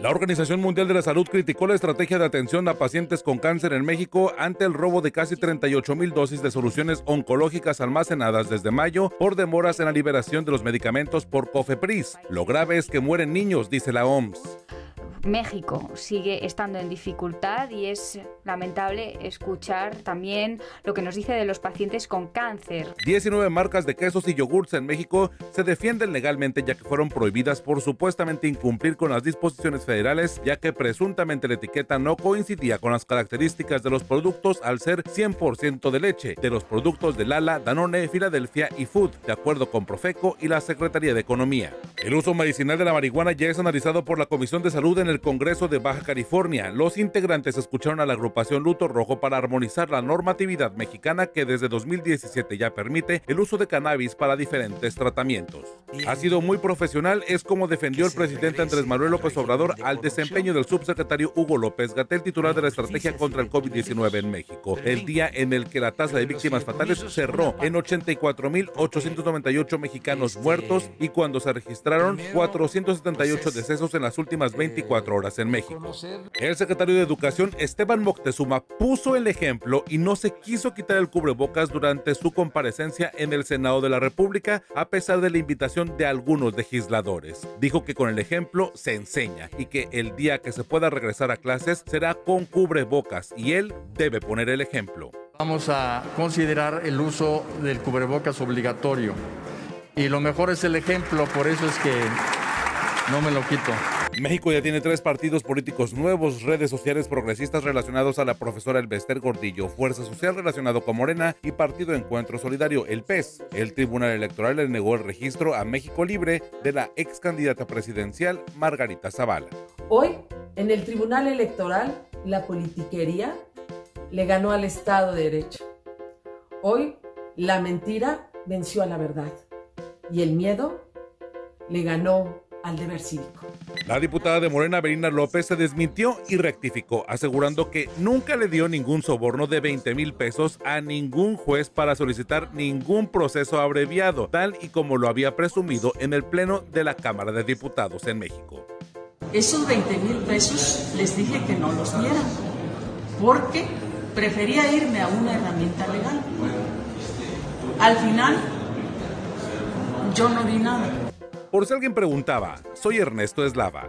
La Organización Mundial de la Salud criticó la estrategia de atención a pacientes con cáncer en México ante el robo de casi 38 mil dosis de soluciones oncológicas almacenadas desde mayo por demoras en la liberación de los medicamentos por COFEPRIS. Lo grave es que mueren niños, dice la OMS. México sigue estando en dificultad y es lamentable escuchar también lo que nos dice de los pacientes con cáncer. 19 marcas de quesos y yogurts en México se defienden legalmente ya que fueron prohibidas por supuestamente incumplir con las disposiciones federales ya que presuntamente la etiqueta no coincidía con las características de los productos al ser 100% de leche, de los productos de Lala, Danone, Filadelfia y Food, de acuerdo con Profeco y la Secretaría de Economía. El uso medicinal de la marihuana ya es analizado por la Comisión de Salud en el Congreso de Baja California. Los integrantes escucharon a la agrupación Luto Rojo para armonizar la normatividad mexicana que desde 2017 ya permite el uso de cannabis para diferentes tratamientos. Ha sido muy profesional, es como defendió el presidente Andrés Manuel López Obrador al desempeño del subsecretario Hugo López Gatel, titular de la estrategia contra el COVID-19 en México. El día en el que la tasa de víctimas fatales cerró en 84.898 mexicanos muertos y cuando se registraron 478 decesos en las últimas 24 horas en México. El secretario de Educación, Esteban Moctezuma, puso el ejemplo y no se quiso quitar el cubrebocas durante su comparecencia en el Senado de la República, a pesar de la invitación de algunos legisladores. Dijo que con el ejemplo se enseña y que el día que se pueda regresar a clases será con cubrebocas y él debe poner el ejemplo. Vamos a considerar el uso del cubrebocas obligatorio. Y lo mejor es el ejemplo, por eso es que no me lo quito. México ya tiene tres partidos políticos nuevos, redes sociales progresistas relacionados a la profesora Elbester Gordillo, Fuerza Social relacionado con Morena y Partido Encuentro Solidario, el PES. El Tribunal Electoral le negó el registro a México Libre de la ex candidata presidencial Margarita Zavala. Hoy, en el Tribunal Electoral, la politiquería le ganó al Estado de Derecho. Hoy, la mentira venció a la verdad y el miedo le ganó al deber cívico. La diputada de Morena, Berina López, se desmintió y rectificó, asegurando que nunca le dio ningún soborno de 20 mil pesos a ningún juez para solicitar ningún proceso abreviado, tal y como lo había presumido en el Pleno de la Cámara de Diputados en México. Esos 20 mil pesos les dije que no los dieran, porque prefería irme a una herramienta legal. Al final, yo no di nada. Por si alguien preguntaba, soy Ernesto Eslava.